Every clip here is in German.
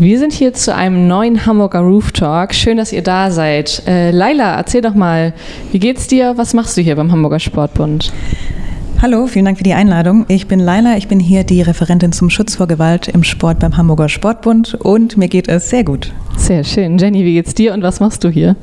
Wir sind hier zu einem neuen Hamburger Roof Talk. Schön, dass ihr da seid. Äh, Laila, erzähl doch mal, wie geht's dir? Was machst du hier beim Hamburger Sportbund? Hallo, vielen Dank für die Einladung. Ich bin Laila, ich bin hier die Referentin zum Schutz vor Gewalt im Sport beim Hamburger Sportbund und mir geht es sehr gut. Sehr schön. Jenny, wie geht's dir und was machst du hier?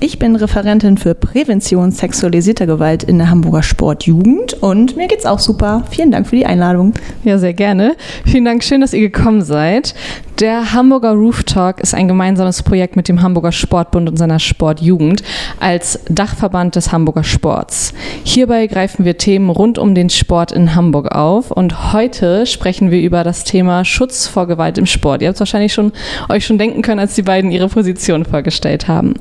Ich bin Referentin für Prävention sexualisierter Gewalt in der Hamburger Sportjugend und mir geht's auch super. Vielen Dank für die Einladung. Ja, sehr gerne. Vielen Dank, schön, dass ihr gekommen seid. Der Hamburger Roof Talk ist ein gemeinsames Projekt mit dem Hamburger Sportbund und seiner Sportjugend als Dachverband des Hamburger Sports. Hierbei greifen wir Themen rund um den Sport in Hamburg auf und heute sprechen wir über das Thema Schutz vor Gewalt im Sport. Ihr habt wahrscheinlich schon euch schon denken können, als die beiden ihre Position vorgestellt haben.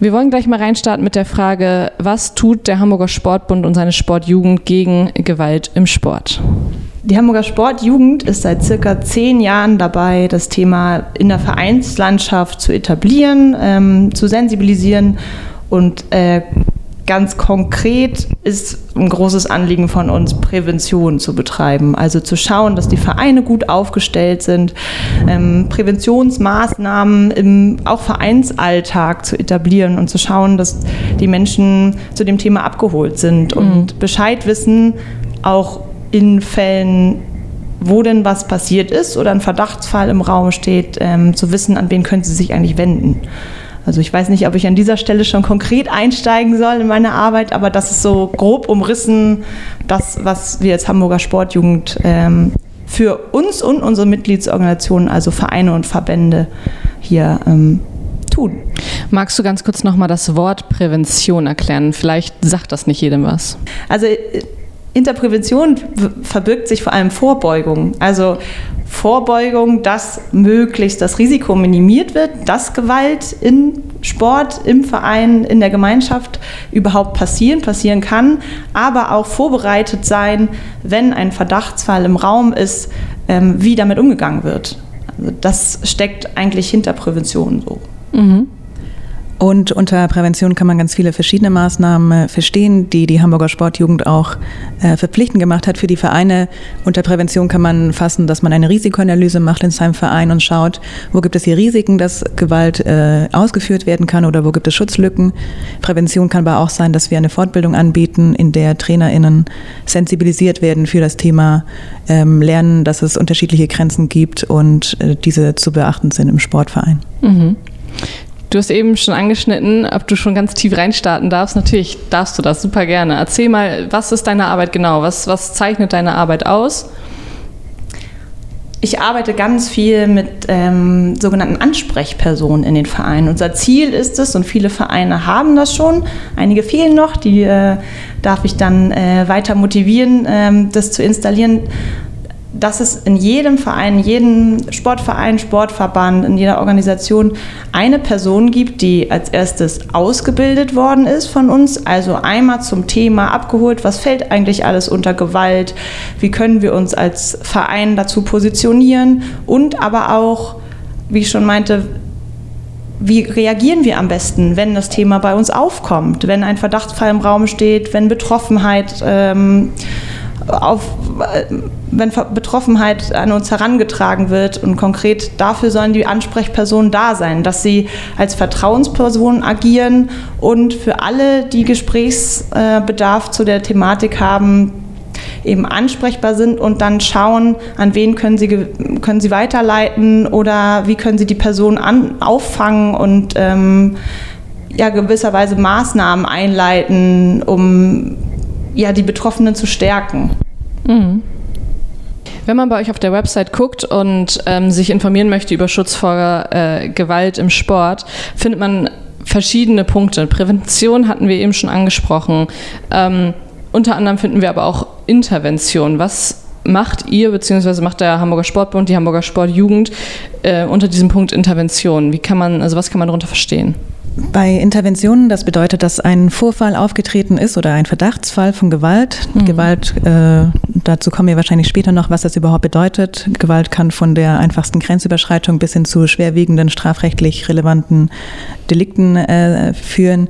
Wir wollen gleich mal reinstarten mit der Frage, was tut der Hamburger Sportbund und seine Sportjugend gegen Gewalt im Sport? Die Hamburger Sportjugend ist seit circa zehn Jahren dabei, das Thema in der Vereinslandschaft zu etablieren, ähm, zu sensibilisieren und äh, ganz konkret ist ein großes Anliegen von uns, Prävention zu betreiben. Also zu schauen, dass die Vereine gut aufgestellt sind, ähm, Präventionsmaßnahmen im auch Vereinsalltag zu etablieren und zu schauen, dass die Menschen zu dem Thema abgeholt sind und mhm. Bescheid wissen, auch in Fällen, wo denn was passiert ist oder ein Verdachtsfall im Raum steht, ähm, zu wissen, an wen können sie sich eigentlich wenden. Also ich weiß nicht, ob ich an dieser Stelle schon konkret einsteigen soll in meine Arbeit, aber das ist so grob umrissen, das, was wir als Hamburger Sportjugend ähm, für uns und unsere Mitgliedsorganisationen, also Vereine und Verbände, hier ähm, tun. Magst du ganz kurz nochmal das Wort Prävention erklären? Vielleicht sagt das nicht jedem was. Also äh, hinter Prävention verbirgt sich vor allem Vorbeugung. Also Vorbeugung, dass möglichst das Risiko minimiert wird, dass Gewalt im Sport, im Verein, in der Gemeinschaft überhaupt passieren, passieren kann, aber auch vorbereitet sein, wenn ein Verdachtsfall im Raum ist, ähm, wie damit umgegangen wird. Also das steckt eigentlich hinter Prävention so. Mhm. Und unter Prävention kann man ganz viele verschiedene Maßnahmen äh, verstehen, die die Hamburger Sportjugend auch äh, verpflichtend gemacht hat für die Vereine. Unter Prävention kann man fassen, dass man eine Risikoanalyse macht in seinem Verein und schaut, wo gibt es hier Risiken, dass Gewalt äh, ausgeführt werden kann oder wo gibt es Schutzlücken. Prävention kann aber auch sein, dass wir eine Fortbildung anbieten, in der TrainerInnen sensibilisiert werden für das Thema ähm, Lernen, dass es unterschiedliche Grenzen gibt und äh, diese zu beachten sind im Sportverein. Mhm. Du hast eben schon angeschnitten, ob du schon ganz tief reinstarten darfst. Natürlich darfst du das super gerne. Erzähl mal, was ist deine Arbeit genau? Was, was zeichnet deine Arbeit aus? Ich arbeite ganz viel mit ähm, sogenannten Ansprechpersonen in den Vereinen. Unser Ziel ist es, und viele Vereine haben das schon, einige fehlen noch, die äh, darf ich dann äh, weiter motivieren, äh, das zu installieren, dass es in jedem Verein, in jedem Sportverein, Sportverband, in jeder Organisation eine Person gibt, die als erstes ausgebildet worden ist von uns, also einmal zum Thema abgeholt, was fällt eigentlich alles unter Gewalt, wie können wir uns als Verein dazu positionieren und aber auch, wie ich schon meinte, wie reagieren wir am besten, wenn das Thema bei uns aufkommt, wenn ein Verdachtsfall im Raum steht, wenn Betroffenheit ähm, auf, wenn Betroffenheit an uns herangetragen wird und konkret dafür sollen die Ansprechpersonen da sein, dass sie als Vertrauenspersonen agieren und für alle, die Gesprächsbedarf zu der Thematik haben, eben ansprechbar sind und dann schauen, an wen können sie, können sie weiterleiten oder wie können sie die Person an, auffangen und ähm, ja, gewisserweise Maßnahmen einleiten, um ja, die Betroffenen zu stärken. Mhm. Wenn man bei euch auf der Website guckt und ähm, sich informieren möchte über Schutz vor äh, Gewalt im Sport, findet man verschiedene Punkte. Prävention hatten wir eben schon angesprochen. Ähm, unter anderem finden wir aber auch Intervention. Was macht ihr, beziehungsweise macht der Hamburger Sportbund, die Hamburger Sportjugend äh, unter diesem Punkt Intervention? Wie kann man, also was kann man darunter verstehen? Bei Interventionen, das bedeutet, dass ein Vorfall aufgetreten ist oder ein Verdachtsfall von Gewalt. Mhm. Gewalt, äh, dazu kommen wir wahrscheinlich später noch, was das überhaupt bedeutet. Gewalt kann von der einfachsten Grenzüberschreitung bis hin zu schwerwiegenden strafrechtlich relevanten Delikten äh, führen.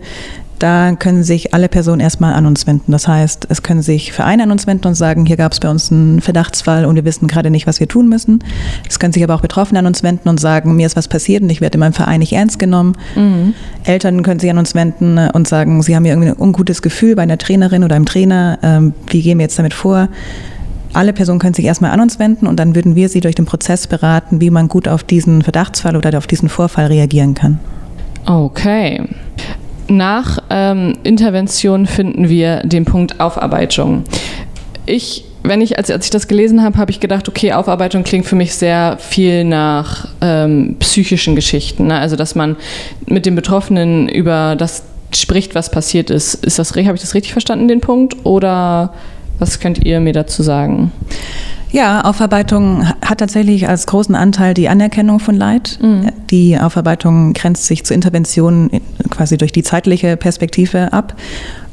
Da können sich alle Personen erstmal an uns wenden. Das heißt, es können sich Vereine an uns wenden und sagen, hier gab es bei uns einen Verdachtsfall und wir wissen gerade nicht, was wir tun müssen. Es können sich aber auch Betroffene an uns wenden und sagen, mir ist was passiert und ich werde in meinem Verein nicht ernst genommen. Mhm. Eltern können sich an uns wenden und sagen, sie haben hier irgendwie ein ungutes Gefühl bei einer Trainerin oder einem Trainer. Ähm, wie gehen wir jetzt damit vor? Alle Personen können sich erstmal an uns wenden und dann würden wir sie durch den Prozess beraten, wie man gut auf diesen Verdachtsfall oder auf diesen Vorfall reagieren kann. Okay. Nach ähm, Intervention finden wir den Punkt Aufarbeitung. Ich wenn ich, als, als ich das gelesen habe, habe ich gedacht, okay, Aufarbeitung klingt für mich sehr viel nach ähm, psychischen Geschichten. Ne? Also, dass man mit den Betroffenen über das spricht, was passiert ist. Ist das, habe ich das richtig verstanden, den Punkt? Oder was könnt ihr mir dazu sagen? Ja, Aufarbeitung hat tatsächlich als großen Anteil die Anerkennung von Leid. Mhm. Die Aufarbeitung grenzt sich zu Interventionen quasi durch die zeitliche Perspektive ab.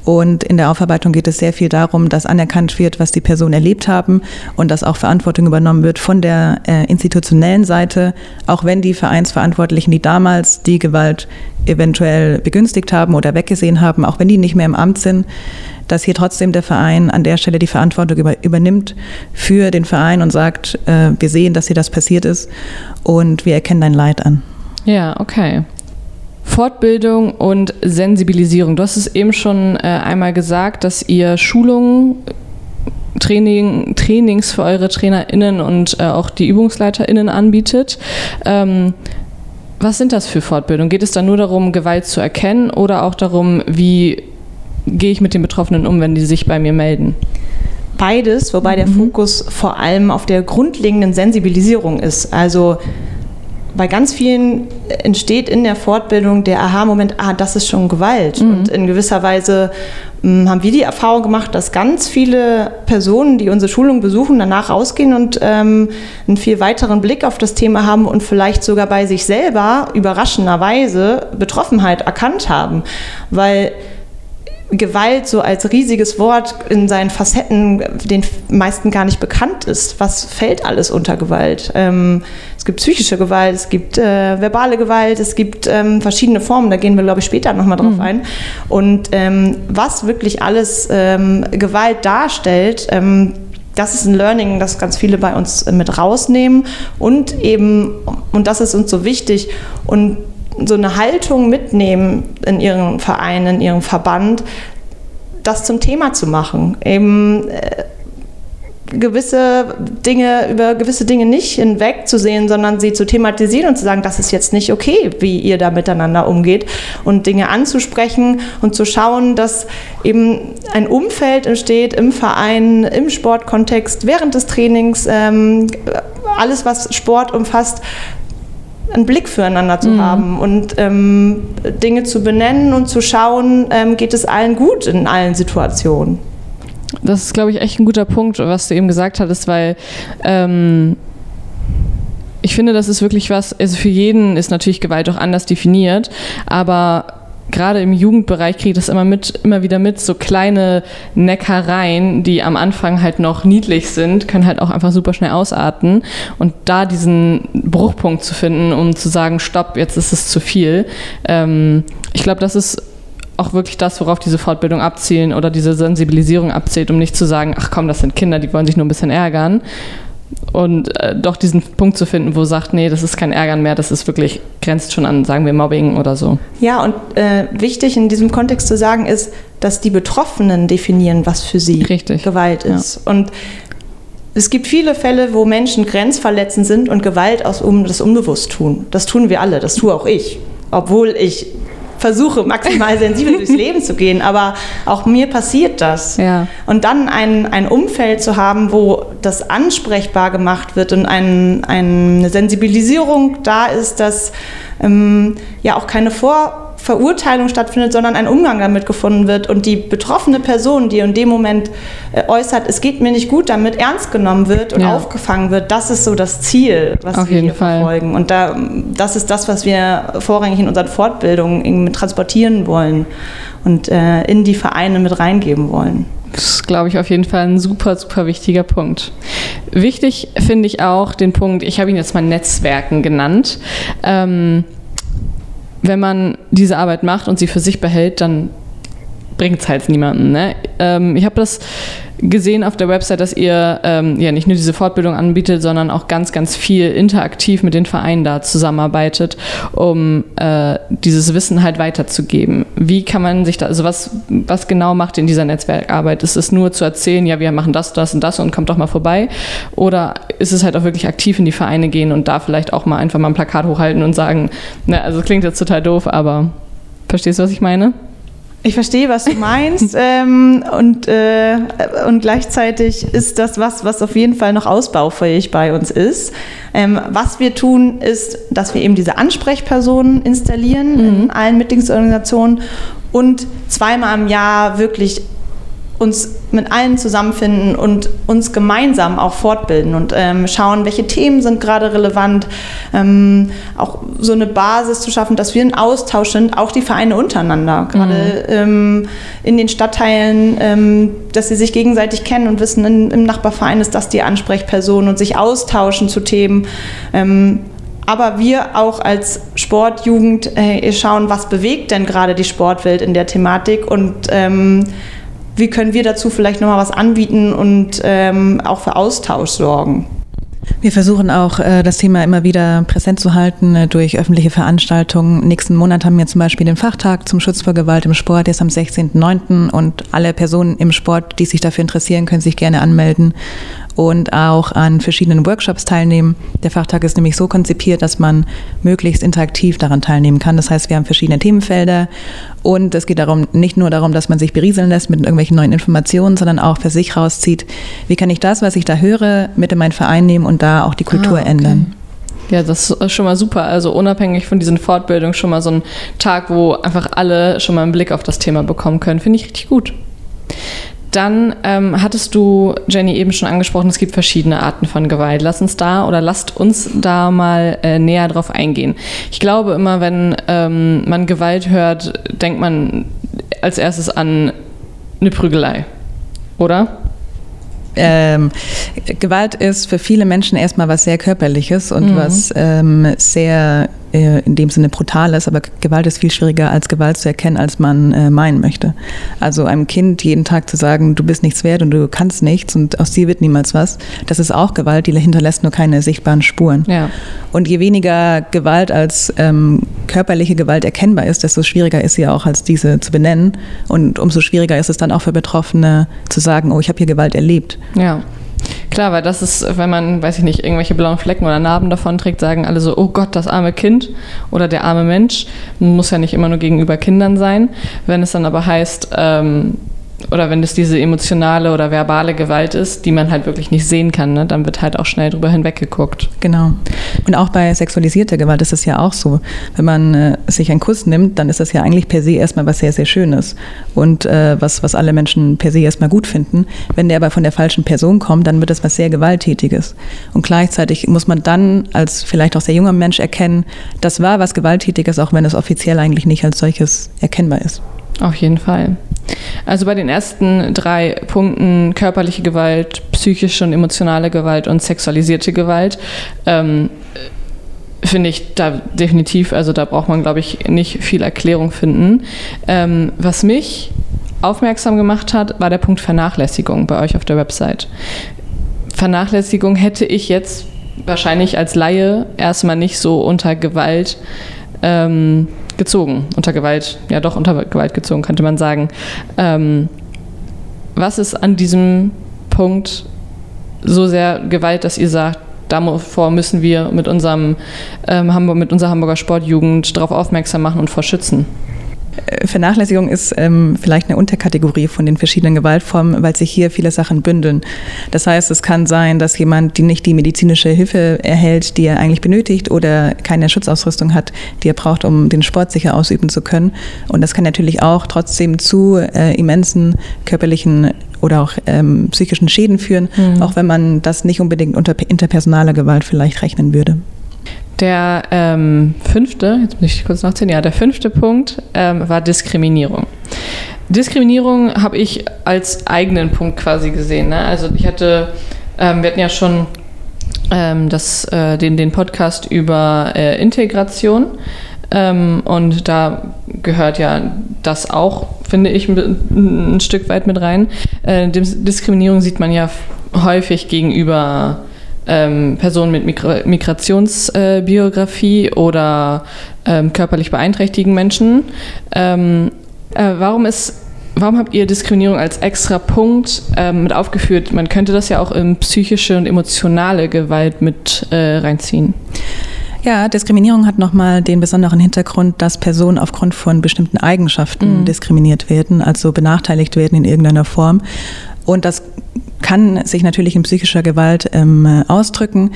Und in der Aufarbeitung geht es sehr viel darum, dass anerkannt wird, was die Personen erlebt haben und dass auch Verantwortung übernommen wird von der äh, institutionellen Seite, auch wenn die Vereinsverantwortlichen, die damals die Gewalt eventuell begünstigt haben oder weggesehen haben, auch wenn die nicht mehr im Amt sind, dass hier trotzdem der Verein an der Stelle die Verantwortung über, übernimmt für den Verein und sagt, äh, wir sehen, dass hier das passiert ist und wir erkennen dein Leid an. Ja, okay. Fortbildung und Sensibilisierung. Du hast es eben schon äh, einmal gesagt, dass ihr Schulungen Training, Trainings für eure TrainerInnen und äh, auch die ÜbungsleiterInnen anbietet. Ähm, was sind das für Fortbildungen? Geht es da nur darum, Gewalt zu erkennen oder auch darum, wie gehe ich mit den Betroffenen um, wenn die sich bei mir melden? Beides, wobei mhm. der Fokus vor allem auf der grundlegenden Sensibilisierung ist. Also bei ganz vielen entsteht in der Fortbildung der Aha-Moment, ah, das ist schon Gewalt. Mhm. Und in gewisser Weise mh, haben wir die Erfahrung gemacht, dass ganz viele Personen, die unsere Schulung besuchen, danach rausgehen und ähm, einen viel weiteren Blick auf das Thema haben und vielleicht sogar bei sich selber überraschenderweise Betroffenheit erkannt haben. Weil Gewalt so als riesiges Wort in seinen Facetten den meisten gar nicht bekannt ist. Was fällt alles unter Gewalt? Ähm, es gibt psychische Gewalt, es gibt äh, verbale Gewalt, es gibt ähm, verschiedene Formen, da gehen wir, glaube ich, später nochmal drauf mhm. ein. Und ähm, was wirklich alles ähm, Gewalt darstellt, ähm, das ist ein Learning, das ganz viele bei uns mit rausnehmen und eben, und das ist uns so wichtig, und so eine Haltung mitnehmen in ihrem Verein, in ihrem Verband, das zum Thema zu machen. Eben äh, gewisse Dinge, über gewisse Dinge nicht hinwegzusehen, sondern sie zu thematisieren und zu sagen, das ist jetzt nicht okay, wie ihr da miteinander umgeht und Dinge anzusprechen und zu schauen, dass eben ein Umfeld entsteht im Verein, im Sportkontext, während des Trainings, ähm, alles, was Sport umfasst, einen Blick füreinander zu mhm. haben und ähm, Dinge zu benennen und zu schauen, ähm, geht es allen gut in allen Situationen. Das ist, glaube ich, echt ein guter Punkt, was du eben gesagt hattest, weil ähm, ich finde, das ist wirklich was, also für jeden ist natürlich Gewalt auch anders definiert, aber gerade im Jugendbereich kriege ich das immer mit, immer wieder mit, so kleine Neckereien, die am Anfang halt noch niedlich sind, können halt auch einfach super schnell ausarten. Und da diesen Bruchpunkt zu finden, um zu sagen, stopp, jetzt ist es zu viel. Ähm, ich glaube, das ist auch wirklich das, worauf diese Fortbildung abzielen oder diese Sensibilisierung abzielt, um nicht zu sagen, ach komm, das sind Kinder, die wollen sich nur ein bisschen ärgern, und äh, doch diesen Punkt zu finden, wo sagt, nee, das ist kein Ärgern mehr, das ist wirklich, grenzt schon an, sagen wir, Mobbing oder so. Ja, und äh, wichtig in diesem Kontext zu sagen ist, dass die Betroffenen definieren, was für sie Richtig. Gewalt ist. Ja. Und es gibt viele Fälle, wo Menschen grenzverletzend sind und Gewalt aus um, das unbewusst tun. Das tun wir alle, das tue auch ich. Obwohl ich versuche, maximal sensibel durchs Leben zu gehen, aber auch mir passiert das. Ja. Und dann ein, ein Umfeld zu haben, wo das ansprechbar gemacht wird und ein, eine Sensibilisierung da ist, dass ähm, ja auch keine Vor- Verurteilung stattfindet, sondern ein Umgang damit gefunden wird und die betroffene Person, die in dem Moment äh, äußert, es geht mir nicht gut, damit ernst genommen wird und ja. aufgefangen wird, das ist so das Ziel, was Auf wir hier Fall. verfolgen. Und da, das ist das, was wir vorrangig in unseren Fortbildungen transportieren wollen und äh, in die Vereine mit reingeben wollen. Das ist, glaube ich, auf jeden Fall ein super, super wichtiger Punkt. Wichtig finde ich auch den Punkt, ich habe ihn jetzt mal Netzwerken genannt. Ähm, wenn man diese Arbeit macht und sie für sich behält, dann bringt es halt niemandem. Ne? Ähm, ich habe das gesehen auf der Website, dass ihr ähm, ja nicht nur diese Fortbildung anbietet, sondern auch ganz, ganz viel interaktiv mit den Vereinen da zusammenarbeitet, um äh, dieses Wissen halt weiterzugeben. Wie kann man sich da, also was, was genau macht in dieser Netzwerkarbeit? Ist es nur zu erzählen, ja, wir machen das, das und das und kommt doch mal vorbei? Oder ist es halt auch wirklich aktiv in die Vereine gehen und da vielleicht auch mal einfach mal ein Plakat hochhalten und sagen, ne, also klingt jetzt total doof, aber verstehst du, was ich meine? Ich verstehe, was du meinst. ähm, und, äh, und gleichzeitig ist das was, was auf jeden Fall noch ausbaufähig bei uns ist. Ähm, was wir tun, ist, dass wir eben diese Ansprechpersonen installieren mhm. in allen Mitgliedsorganisationen und zweimal im Jahr wirklich uns mit allen zusammenfinden und uns gemeinsam auch fortbilden und ähm, schauen, welche Themen sind gerade relevant, ähm, auch so eine Basis zu schaffen, dass wir in Austausch sind, auch die Vereine untereinander, gerade mhm. ähm, in den Stadtteilen, ähm, dass sie sich gegenseitig kennen und wissen, in, im Nachbarverein ist das die Ansprechperson und sich austauschen zu Themen ähm, aber wir auch als Sportjugend äh, schauen, was bewegt denn gerade die Sportwelt in der Thematik und ähm, wie können wir dazu vielleicht nochmal was anbieten und ähm, auch für Austausch sorgen? Wir versuchen auch, äh, das Thema immer wieder präsent zu halten äh, durch öffentliche Veranstaltungen. Nächsten Monat haben wir zum Beispiel den Fachtag zum Schutz vor Gewalt im Sport, der ist am 16.09. und alle Personen im Sport, die sich dafür interessieren, können sich gerne anmelden und auch an verschiedenen Workshops teilnehmen. Der Fachtag ist nämlich so konzipiert, dass man möglichst interaktiv daran teilnehmen kann. Das heißt, wir haben verschiedene Themenfelder und es geht darum, nicht nur darum, dass man sich berieseln lässt mit irgendwelchen neuen Informationen, sondern auch für sich rauszieht, wie kann ich das, was ich da höre, mit in meinen Verein nehmen und da auch die Kultur ah, okay. ändern. Ja, das ist schon mal super. Also unabhängig von diesen Fortbildungen schon mal so ein Tag, wo einfach alle schon mal einen Blick auf das Thema bekommen können. Finde ich richtig gut. Dann ähm, hattest du, Jenny, eben schon angesprochen, es gibt verschiedene Arten von Gewalt. Lass uns da oder lasst uns da mal äh, näher drauf eingehen. Ich glaube immer, wenn ähm, man Gewalt hört, denkt man als erstes an eine Prügelei, oder? Ähm, Gewalt ist für viele Menschen erstmal was sehr Körperliches und mhm. was ähm, sehr äh, in dem Sinne brutal ist, aber Gewalt ist viel schwieriger als Gewalt zu erkennen, als man äh, meinen möchte. Also einem Kind jeden Tag zu sagen, du bist nichts wert und du kannst nichts und aus dir wird niemals was, das ist auch Gewalt, die hinterlässt nur keine sichtbaren Spuren. Ja. Und je weniger Gewalt als ähm, körperliche Gewalt erkennbar ist, desto schwieriger ist sie auch als diese zu benennen und umso schwieriger ist es dann auch für Betroffene zu sagen, oh, ich habe hier Gewalt erlebt. Ja. Klar, weil das ist, wenn man, weiß ich nicht, irgendwelche blauen Flecken oder Narben davon trägt, sagen alle so, oh Gott, das arme Kind oder der arme Mensch. Muss ja nicht immer nur gegenüber Kindern sein. Wenn es dann aber heißt, ähm, oder wenn es diese emotionale oder verbale Gewalt ist, die man halt wirklich nicht sehen kann, ne, dann wird halt auch schnell drüber hinweggeguckt. Genau. Und auch bei sexualisierter Gewalt ist es ja auch so. Wenn man äh, sich einen Kuss nimmt, dann ist das ja eigentlich per se erstmal was sehr, sehr Schönes und äh, was, was alle Menschen per se erstmal gut finden. Wenn der aber von der falschen Person kommt, dann wird es was sehr Gewalttätiges. Und gleichzeitig muss man dann als vielleicht auch sehr junger Mensch erkennen, das war was Gewalttätiges, auch wenn es offiziell eigentlich nicht als solches erkennbar ist. Auf jeden Fall. Also bei den ersten drei Punkten körperliche Gewalt, psychische und emotionale Gewalt und sexualisierte Gewalt ähm, finde ich da definitiv, also da braucht man, glaube ich, nicht viel Erklärung finden. Ähm, was mich aufmerksam gemacht hat, war der Punkt Vernachlässigung bei euch auf der Website. Vernachlässigung hätte ich jetzt wahrscheinlich als Laie erstmal nicht so unter Gewalt ähm, gezogen, unter Gewalt, ja doch unter Gewalt gezogen, könnte man sagen. Ähm, was ist an diesem Punkt so sehr Gewalt, dass ihr sagt, davor müssen wir mit, unserem, ähm, Hamburg, mit unserer Hamburger Sportjugend darauf aufmerksam machen und vor schützen? Äh, Vernachlässigung ist ähm, vielleicht eine Unterkategorie von den verschiedenen Gewaltformen, weil sich hier viele Sachen bündeln. Das heißt, es kann sein, dass jemand die nicht die medizinische Hilfe erhält, die er eigentlich benötigt oder keine Schutzausrüstung hat, die er braucht, um den Sport sicher ausüben zu können. Und das kann natürlich auch trotzdem zu äh, immensen körperlichen oder auch ähm, psychischen Schäden führen, mhm. auch wenn man das nicht unbedingt unter interpersonaler Gewalt vielleicht rechnen würde. Der ähm, fünfte, jetzt muss ich kurz nachzählen, ja, der fünfte Punkt ähm, war Diskriminierung. Diskriminierung habe ich als eigenen Punkt quasi gesehen. Ne? Also ich hatte, ähm, wir hatten ja schon ähm, das, äh, den, den Podcast über äh, Integration. Ähm, und da gehört ja das auch, finde ich, ein, ein Stück weit mit rein. Äh, Diskriminierung sieht man ja häufig gegenüber ähm, Personen mit Migra Migrationsbiografie äh, oder ähm, körperlich beeinträchtigten Menschen. Ähm, äh, warum ist Warum habt ihr Diskriminierung als extra Punkt ähm, mit aufgeführt? Man könnte das ja auch in psychische und emotionale Gewalt mit äh, reinziehen. Ja, Diskriminierung hat nochmal den besonderen Hintergrund, dass Personen aufgrund von bestimmten Eigenschaften mhm. diskriminiert werden, also benachteiligt werden in irgendeiner Form. Und das kann sich natürlich in psychischer Gewalt ähm, ausdrücken.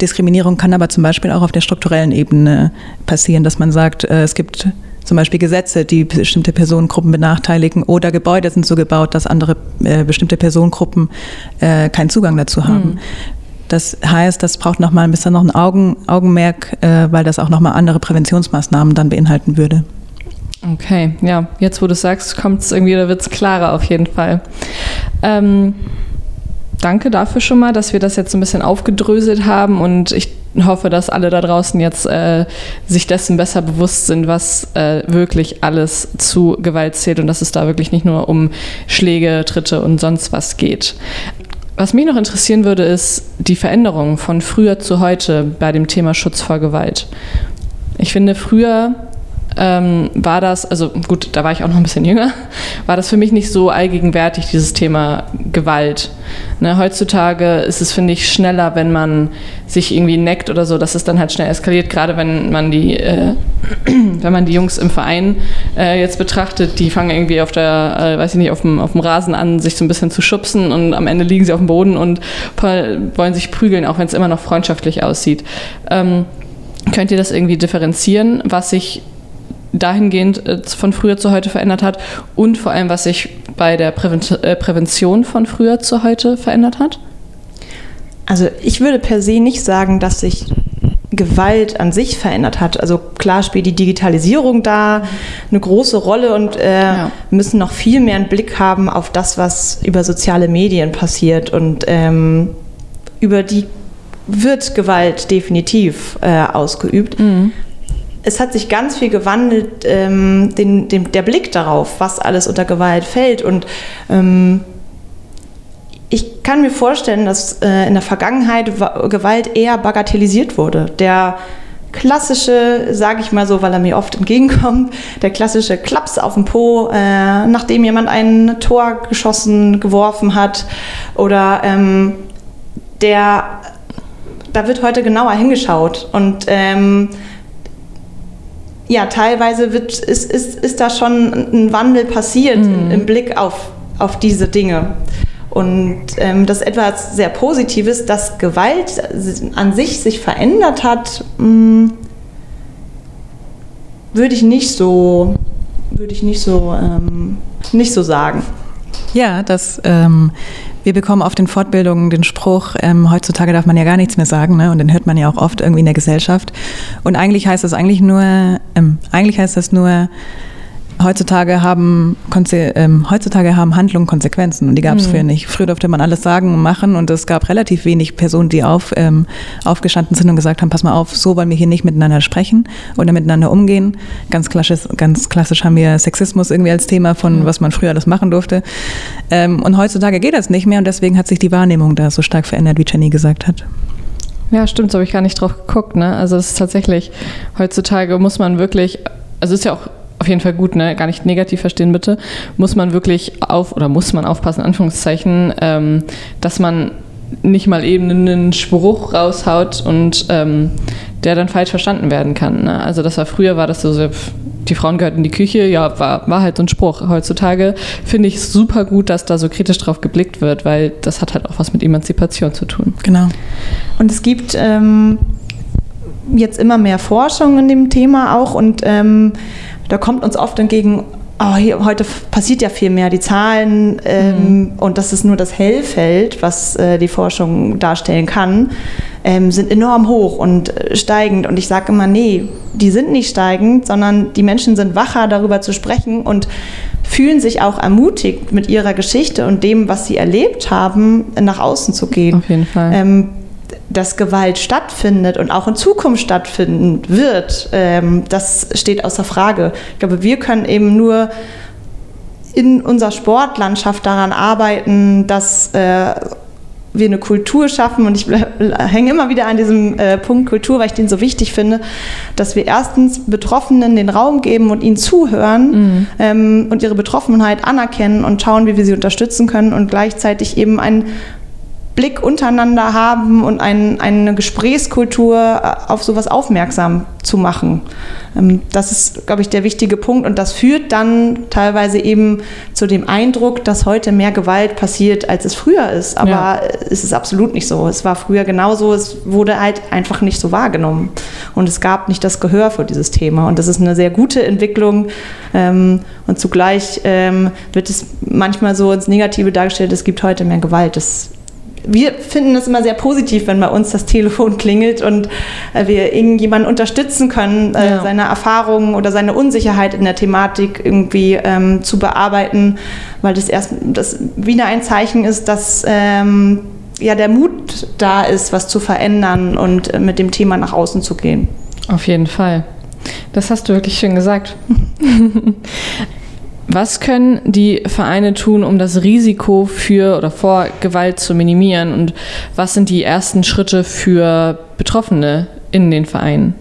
Diskriminierung kann aber zum Beispiel auch auf der strukturellen Ebene passieren, dass man sagt, äh, es gibt zum Beispiel Gesetze, die bestimmte Personengruppen benachteiligen oder Gebäude sind so gebaut, dass andere äh, bestimmte Personengruppen äh, keinen Zugang dazu haben. Mhm. Das heißt, das braucht nochmal ein bisschen noch ein Augen, Augenmerk, äh, weil das auch nochmal andere Präventionsmaßnahmen dann beinhalten würde. Okay, ja, jetzt wo du sagst, kommt es irgendwie, da wird es klarer auf jeden Fall. Ähm, danke dafür schon mal, dass wir das jetzt so ein bisschen aufgedröselt haben und ich hoffe, dass alle da draußen jetzt äh, sich dessen besser bewusst sind, was äh, wirklich alles zu Gewalt zählt und dass es da wirklich nicht nur um Schläge, Tritte und sonst was geht. Was mich noch interessieren würde, ist die Veränderung von früher zu heute bei dem Thema Schutz vor Gewalt. Ich finde, früher ähm, war das, also gut, da war ich auch noch ein bisschen jünger, war das für mich nicht so allgegenwärtig, dieses Thema Gewalt. Ne, heutzutage ist es, finde ich, schneller, wenn man sich irgendwie neckt oder so, dass es dann halt schnell eskaliert, gerade wenn man die, äh, wenn man die Jungs im Verein äh, jetzt betrachtet, die fangen irgendwie auf der, äh, weiß ich nicht, auf dem, auf dem Rasen an, sich so ein bisschen zu schubsen und am Ende liegen sie auf dem Boden und wollen sich prügeln, auch wenn es immer noch freundschaftlich aussieht. Ähm, könnt ihr das irgendwie differenzieren, was sich dahingehend äh, von früher zu heute verändert hat und vor allem, was sich bei der äh, Prävention von früher zu heute verändert hat? Also ich würde per se nicht sagen, dass sich Gewalt an sich verändert hat. Also klar spielt die Digitalisierung da eine große Rolle und äh, ja. müssen noch viel mehr einen Blick haben auf das, was über soziale Medien passiert und ähm, über die wird Gewalt definitiv äh, ausgeübt. Mhm es hat sich ganz viel gewandelt, ähm, den, den, der Blick darauf, was alles unter Gewalt fällt. Und ähm, ich kann mir vorstellen, dass äh, in der Vergangenheit Gewalt eher bagatellisiert wurde. Der klassische, sage ich mal so, weil er mir oft entgegenkommt, der klassische Klaps auf dem Po, äh, nachdem jemand ein Tor geschossen, geworfen hat. Oder ähm, der, da wird heute genauer hingeschaut. Und ähm, ja, teilweise wird, ist, ist, ist da schon ein Wandel passiert mhm. im Blick auf, auf diese Dinge. Und ähm, das ist etwas sehr Positives, dass Gewalt an sich sich verändert hat, mh, hm, würde ich nicht so, würde ich nicht so, ähm, nicht so sagen. Ja, das ähm, wir bekommen auf den Fortbildungen den Spruch, ähm, heutzutage darf man ja gar nichts mehr sagen, ne? und den hört man ja auch oft irgendwie in der Gesellschaft. Und eigentlich heißt das eigentlich nur, ähm, eigentlich heißt das nur, heutzutage haben, ähm, heutzutage haben Handlungen Konsequenzen und die gab es mhm. früher nicht. Früher durfte man alles sagen und machen und es gab relativ wenig Personen, die auf, ähm, aufgestanden sind und gesagt haben, pass mal auf, so wollen wir hier nicht miteinander sprechen oder miteinander umgehen. Ganz klassisch, ganz klassisch haben wir Sexismus irgendwie als Thema von, mhm. was man früher alles machen durfte. Ähm, und heutzutage geht das nicht mehr und deswegen hat sich die Wahrnehmung da so stark verändert, wie Jenny gesagt hat. Ja, stimmt, so habe ich gar nicht drauf geguckt. Ne? Also es ist tatsächlich, heutzutage muss man wirklich, also es ist ja auch auf jeden Fall gut, ne? gar nicht negativ verstehen bitte, muss man wirklich auf oder muss man aufpassen, Anführungszeichen, ähm, dass man nicht mal eben einen Spruch raushaut und ähm, der dann falsch verstanden werden kann. Ne? Also das war früher war das so, so die Frauen gehörten in die Küche, ja, war, war halt so ein Spruch. Heutzutage finde ich es super gut, dass da so kritisch drauf geblickt wird, weil das hat halt auch was mit Emanzipation zu tun. Genau. Und es gibt ähm, jetzt immer mehr Forschung in dem Thema auch und ähm, da kommt uns oft entgegen, oh, hier, heute passiert ja viel mehr, die Zahlen ähm, mhm. und das ist nur das Hellfeld, was äh, die Forschung darstellen kann, ähm, sind enorm hoch und äh, steigend. Und ich sage immer, nee, die sind nicht steigend, sondern die Menschen sind wacher, darüber zu sprechen und fühlen sich auch ermutigt, mit ihrer Geschichte und dem, was sie erlebt haben, nach außen zu gehen. Auf jeden Fall. Ähm, dass Gewalt stattfindet und auch in Zukunft stattfinden wird, ähm, das steht außer Frage. Ich glaube, wir können eben nur in unserer Sportlandschaft daran arbeiten, dass äh, wir eine Kultur schaffen und ich hänge immer wieder an diesem äh, Punkt Kultur, weil ich den so wichtig finde, dass wir erstens Betroffenen den Raum geben und ihnen zuhören mhm. ähm, und ihre Betroffenheit anerkennen und schauen, wie wir sie unterstützen können und gleichzeitig eben ein Blick untereinander haben und ein, eine Gesprächskultur äh, auf sowas aufmerksam zu machen. Ähm, das ist, glaube ich, der wichtige Punkt und das führt dann teilweise eben zu dem Eindruck, dass heute mehr Gewalt passiert, als es früher ist. Aber ja. es ist absolut nicht so. Es war früher genauso, es wurde halt einfach nicht so wahrgenommen und es gab nicht das Gehör für dieses Thema und das ist eine sehr gute Entwicklung ähm, und zugleich ähm, wird es manchmal so ins Negative dargestellt, es gibt heute mehr Gewalt. Das wir finden es immer sehr positiv, wenn bei uns das Telefon klingelt und äh, wir irgendjemanden unterstützen können, äh, ja. seine Erfahrungen oder seine Unsicherheit in der Thematik irgendwie ähm, zu bearbeiten, weil das erst das wieder ein Zeichen ist, dass ähm, ja der Mut da ist, was zu verändern und äh, mit dem Thema nach außen zu gehen. Auf jeden Fall. Das hast du wirklich schön gesagt. Was können die Vereine tun, um das Risiko für oder vor Gewalt zu minimieren? Und was sind die ersten Schritte für Betroffene in den Vereinen?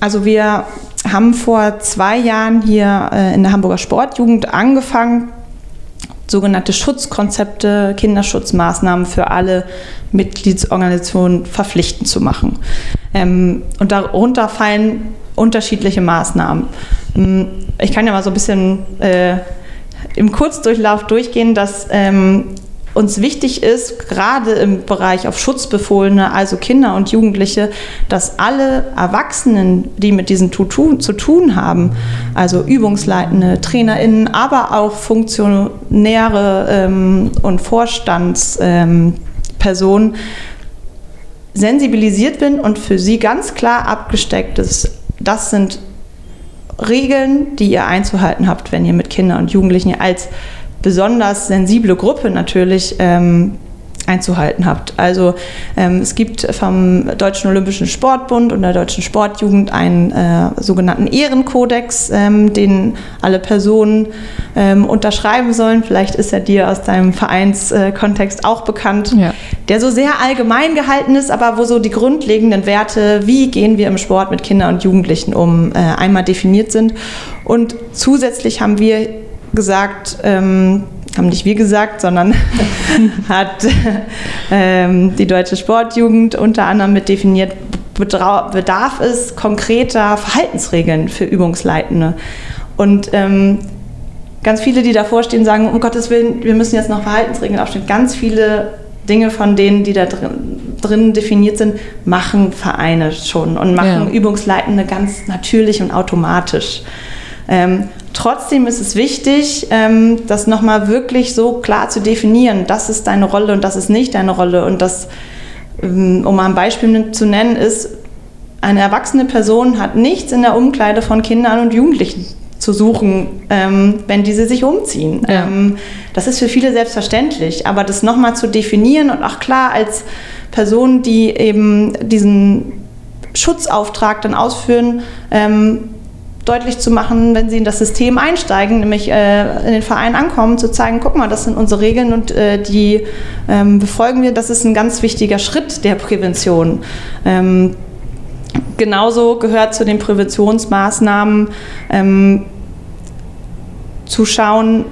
Also wir haben vor zwei Jahren hier äh, in der Hamburger Sportjugend angefangen, sogenannte Schutzkonzepte, Kinderschutzmaßnahmen für alle Mitgliedsorganisationen verpflichtend zu machen. Ähm, und darunter fallen unterschiedliche Maßnahmen. Hm, ich kann ja mal so ein bisschen äh, im Kurzdurchlauf durchgehen, dass ähm, uns wichtig ist, gerade im Bereich auf Schutzbefohlene, also Kinder und Jugendliche, dass alle Erwachsenen, die mit diesen zu tun haben, also Übungsleitende, TrainerInnen, aber auch Funktionäre ähm, und Vorstandspersonen, ähm, sensibilisiert bin und für sie ganz klar abgesteckt ist, das sind Regeln, die ihr einzuhalten habt, wenn ihr mit Kindern und Jugendlichen als besonders sensible Gruppe natürlich ähm, einzuhalten habt. Also ähm, es gibt vom Deutschen Olympischen Sportbund und der Deutschen Sportjugend einen äh, sogenannten Ehrenkodex, ähm, den alle Personen ähm, unterschreiben sollen. Vielleicht ist er dir aus deinem Vereinskontext äh, auch bekannt, ja. der so sehr allgemein gehalten ist, aber wo so die grundlegenden Werte, wie gehen wir im Sport mit Kindern und Jugendlichen um, äh, einmal definiert sind. Und zusätzlich haben wir gesagt, ähm, haben nicht wir gesagt, sondern hat ähm, die Deutsche Sportjugend unter anderem mit definiert, bedarf es konkreter Verhaltensregeln für Übungsleitende. Und ähm, ganz viele, die davor stehen, sagen, um Gottes Willen, wir müssen jetzt noch Verhaltensregeln aufstellen. Ganz viele Dinge von denen, die da drin, drin definiert sind, machen Vereine schon und machen ja. Übungsleitende ganz natürlich und automatisch. Ähm, Trotzdem ist es wichtig, ähm, das nochmal wirklich so klar zu definieren. Das ist deine Rolle und das ist nicht deine Rolle. Und das, ähm, um mal ein Beispiel zu nennen, ist, eine erwachsene Person hat nichts in der Umkleide von Kindern und Jugendlichen zu suchen, ähm, wenn diese sich umziehen. Ja. das ist für viele selbstverständlich, aber das nochmal zu definieren und auch klar als Person, die eben diesen Schutzauftrag dann ausführen, deutlich zu machen, wenn sie in das System einsteigen, nämlich äh, in den Verein ankommen, zu zeigen, guck mal, das sind unsere Regeln und äh, die ähm, befolgen wir. Das ist ein ganz wichtiger Schritt der Prävention. Ähm, genauso gehört zu den Präventionsmaßnahmen ähm, zu schauen,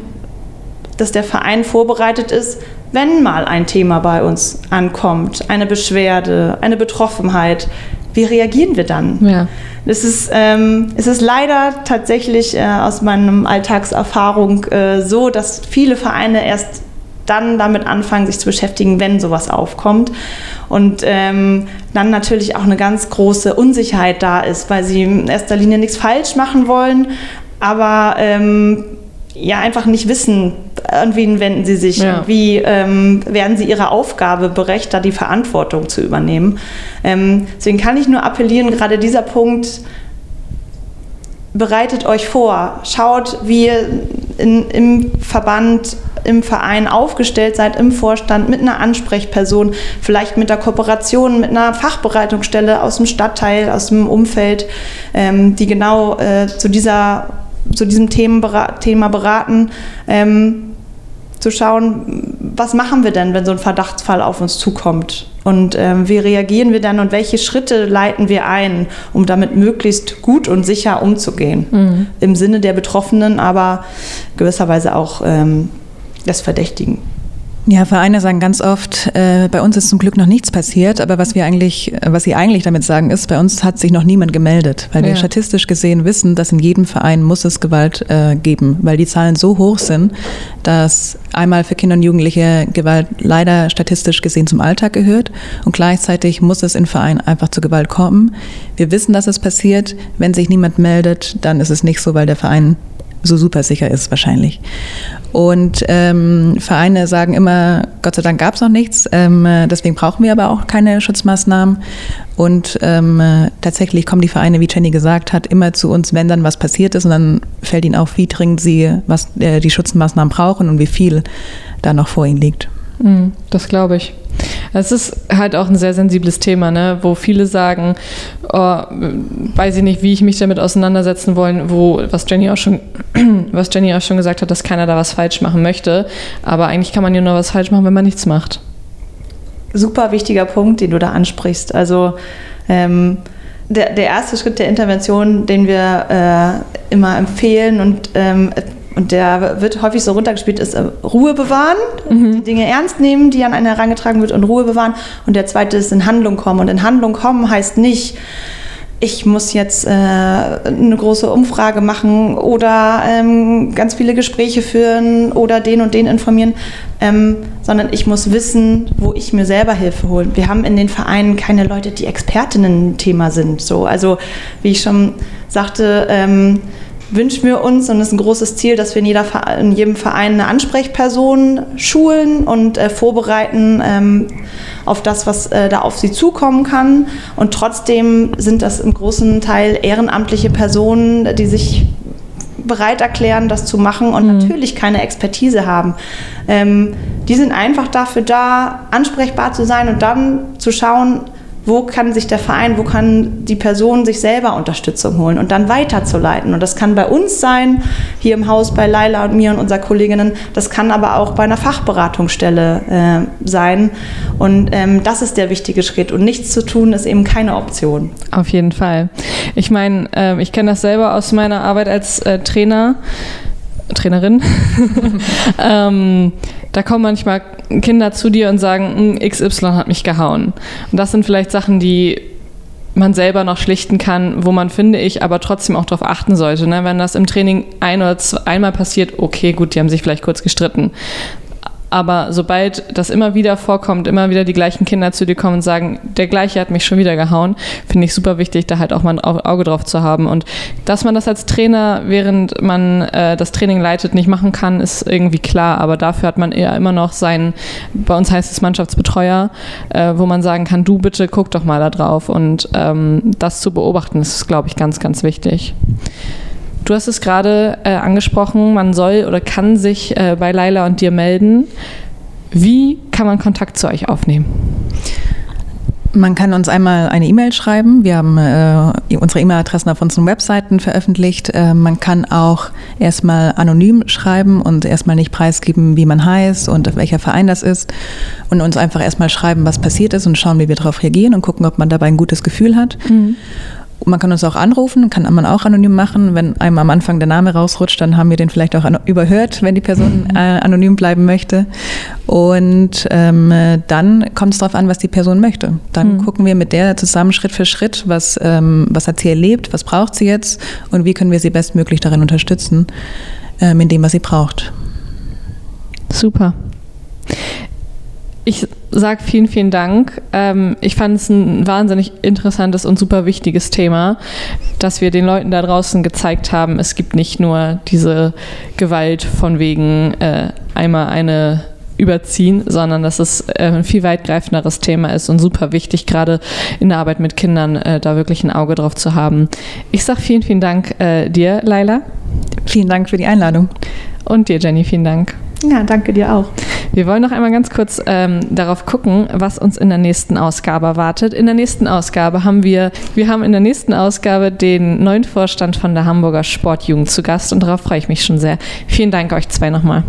dass der Verein vorbereitet ist, wenn mal ein Thema bei uns ankommt, eine Beschwerde, eine Betroffenheit, wie reagieren wir dann? Ja. Es ist, ähm, es ist leider tatsächlich äh, aus meiner Alltagserfahrung äh, so, dass viele Vereine erst dann damit anfangen, sich zu beschäftigen, wenn sowas aufkommt. Und ähm, dann natürlich auch eine ganz große Unsicherheit da ist, weil sie in erster Linie nichts falsch machen wollen, aber ähm, ja einfach nicht wissen, an wen wenden sie sich, ja. wie ähm, werden sie ihrer Aufgabe berecht, da die Verantwortung zu übernehmen. Ähm, deswegen kann ich nur appellieren, gerade dieser Punkt, bereitet euch vor, schaut, wie ihr in, im Verband im Verein aufgestellt seid, im Vorstand, mit einer Ansprechperson, vielleicht mit der Kooperation, mit einer Fachbereitungsstelle aus dem Stadtteil, aus dem Umfeld, ähm, die genau äh, zu, dieser, zu diesem Thema beraten. Ähm, zu schauen, was machen wir denn, wenn so ein Verdachtsfall auf uns zukommt? Und ähm, wie reagieren wir dann und welche Schritte leiten wir ein, um damit möglichst gut und sicher umzugehen? Mhm. Im Sinne der Betroffenen, aber gewisserweise auch ähm, des Verdächtigen. Ja, Vereine sagen ganz oft, äh, bei uns ist zum Glück noch nichts passiert, aber was wir eigentlich, was sie eigentlich damit sagen, ist, bei uns hat sich noch niemand gemeldet, weil ja. wir statistisch gesehen wissen, dass in jedem Verein muss es Gewalt äh, geben, weil die Zahlen so hoch sind, dass einmal für Kinder und Jugendliche Gewalt leider statistisch gesehen zum Alltag gehört und gleichzeitig muss es in Vereinen einfach zu Gewalt kommen. Wir wissen, dass es passiert. Wenn sich niemand meldet, dann ist es nicht so, weil der Verein so super sicher ist wahrscheinlich. Und ähm, Vereine sagen immer, Gott sei Dank gab es noch nichts, ähm, deswegen brauchen wir aber auch keine Schutzmaßnahmen. Und ähm, tatsächlich kommen die Vereine, wie Jenny gesagt hat, immer zu uns, wenn dann was passiert ist und dann fällt ihnen auf, wie dringend sie was, äh, die Schutzmaßnahmen brauchen und wie viel da noch vor ihnen liegt. Mhm, das glaube ich. Es ist halt auch ein sehr sensibles Thema, ne? wo viele sagen, oh, weiß ich nicht, wie ich mich damit auseinandersetzen wollen, wo, was Jenny auch schon, was Jenny auch schon gesagt hat, dass keiner da was falsch machen möchte. Aber eigentlich kann man ja nur was falsch machen, wenn man nichts macht. Super wichtiger Punkt, den du da ansprichst. Also ähm, der, der erste Schritt der Intervention, den wir äh, immer empfehlen und ähm, und der wird häufig so runtergespielt, ist äh, Ruhe bewahren, mhm. die Dinge ernst nehmen, die an einen herangetragen wird und Ruhe bewahren. Und der zweite ist in Handlung kommen. Und in Handlung kommen heißt nicht, ich muss jetzt äh, eine große Umfrage machen oder ähm, ganz viele Gespräche führen oder den und den informieren, ähm, sondern ich muss wissen, wo ich mir selber Hilfe holen. Wir haben in den Vereinen keine Leute, die Expertinnen im Thema sind. So, also wie ich schon sagte, ähm, wünschen wir uns und es ist ein großes Ziel, dass wir in, jeder, in jedem Verein eine Ansprechperson schulen und äh, vorbereiten ähm, auf das, was äh, da auf sie zukommen kann. Und trotzdem sind das im großen Teil ehrenamtliche Personen, die sich bereit erklären, das zu machen und mhm. natürlich keine Expertise haben. Ähm, die sind einfach dafür da, ansprechbar zu sein und dann zu schauen, wo kann sich der Verein, wo kann die Person sich selber Unterstützung holen und dann weiterzuleiten. Und das kann bei uns sein, hier im Haus bei Laila und mir und unserer Kolleginnen, das kann aber auch bei einer Fachberatungsstelle äh, sein. Und ähm, das ist der wichtige Schritt. Und nichts zu tun ist eben keine Option. Auf jeden Fall. Ich meine, äh, ich kenne das selber aus meiner Arbeit als äh, Trainer. Trainerin. ähm, da kommen manchmal Kinder zu dir und sagen, hm, XY hat mich gehauen. Und das sind vielleicht Sachen, die man selber noch schlichten kann, wo man, finde ich, aber trotzdem auch darauf achten sollte. Ne? Wenn das im Training ein oder zwei, einmal passiert, okay, gut, die haben sich vielleicht kurz gestritten. Aber sobald das immer wieder vorkommt, immer wieder die gleichen Kinder zu dir kommen und sagen, der gleiche hat mich schon wieder gehauen, finde ich super wichtig, da halt auch mal ein Auge drauf zu haben. Und dass man das als Trainer, während man äh, das Training leitet, nicht machen kann, ist irgendwie klar. Aber dafür hat man eher immer noch seinen, bei uns heißt es Mannschaftsbetreuer, äh, wo man sagen kann, du bitte guck doch mal da drauf. Und ähm, das zu beobachten, ist, glaube ich, ganz, ganz wichtig. Du hast es gerade äh, angesprochen, man soll oder kann sich äh, bei Laila und dir melden. Wie kann man Kontakt zu euch aufnehmen? Man kann uns einmal eine E-Mail schreiben. Wir haben äh, unsere E-Mail-Adressen auf unseren Webseiten veröffentlicht. Äh, man kann auch erstmal anonym schreiben und erstmal nicht preisgeben, wie man heißt und welcher Verein das ist. Und uns einfach erstmal schreiben, was passiert ist und schauen, wie wir darauf reagieren und gucken, ob man dabei ein gutes Gefühl hat. Mhm. Man kann uns auch anrufen, kann man auch anonym machen. Wenn einem am Anfang der Name rausrutscht, dann haben wir den vielleicht auch überhört, wenn die Person äh, anonym bleiben möchte. Und ähm, dann kommt es darauf an, was die Person möchte. Dann mhm. gucken wir mit der zusammen Schritt für Schritt, was, ähm, was hat sie erlebt, was braucht sie jetzt und wie können wir sie bestmöglich darin unterstützen, ähm, in dem, was sie braucht. Super. Ich sage vielen, vielen Dank. Ähm, ich fand es ein wahnsinnig interessantes und super wichtiges Thema, dass wir den Leuten da draußen gezeigt haben, es gibt nicht nur diese Gewalt von wegen äh, einmal eine überziehen, sondern dass es äh, ein viel weitgreifenderes Thema ist und super wichtig, gerade in der Arbeit mit Kindern äh, da wirklich ein Auge drauf zu haben. Ich sage vielen, vielen Dank äh, dir, Laila. Vielen Dank für die Einladung. Und dir, Jenny, vielen Dank. Ja, danke dir auch. Wir wollen noch einmal ganz kurz ähm, darauf gucken, was uns in der nächsten Ausgabe erwartet. In der nächsten Ausgabe haben wir, wir haben in der nächsten Ausgabe den neuen Vorstand von der Hamburger Sportjugend zu Gast und darauf freue ich mich schon sehr. Vielen Dank euch zwei nochmal.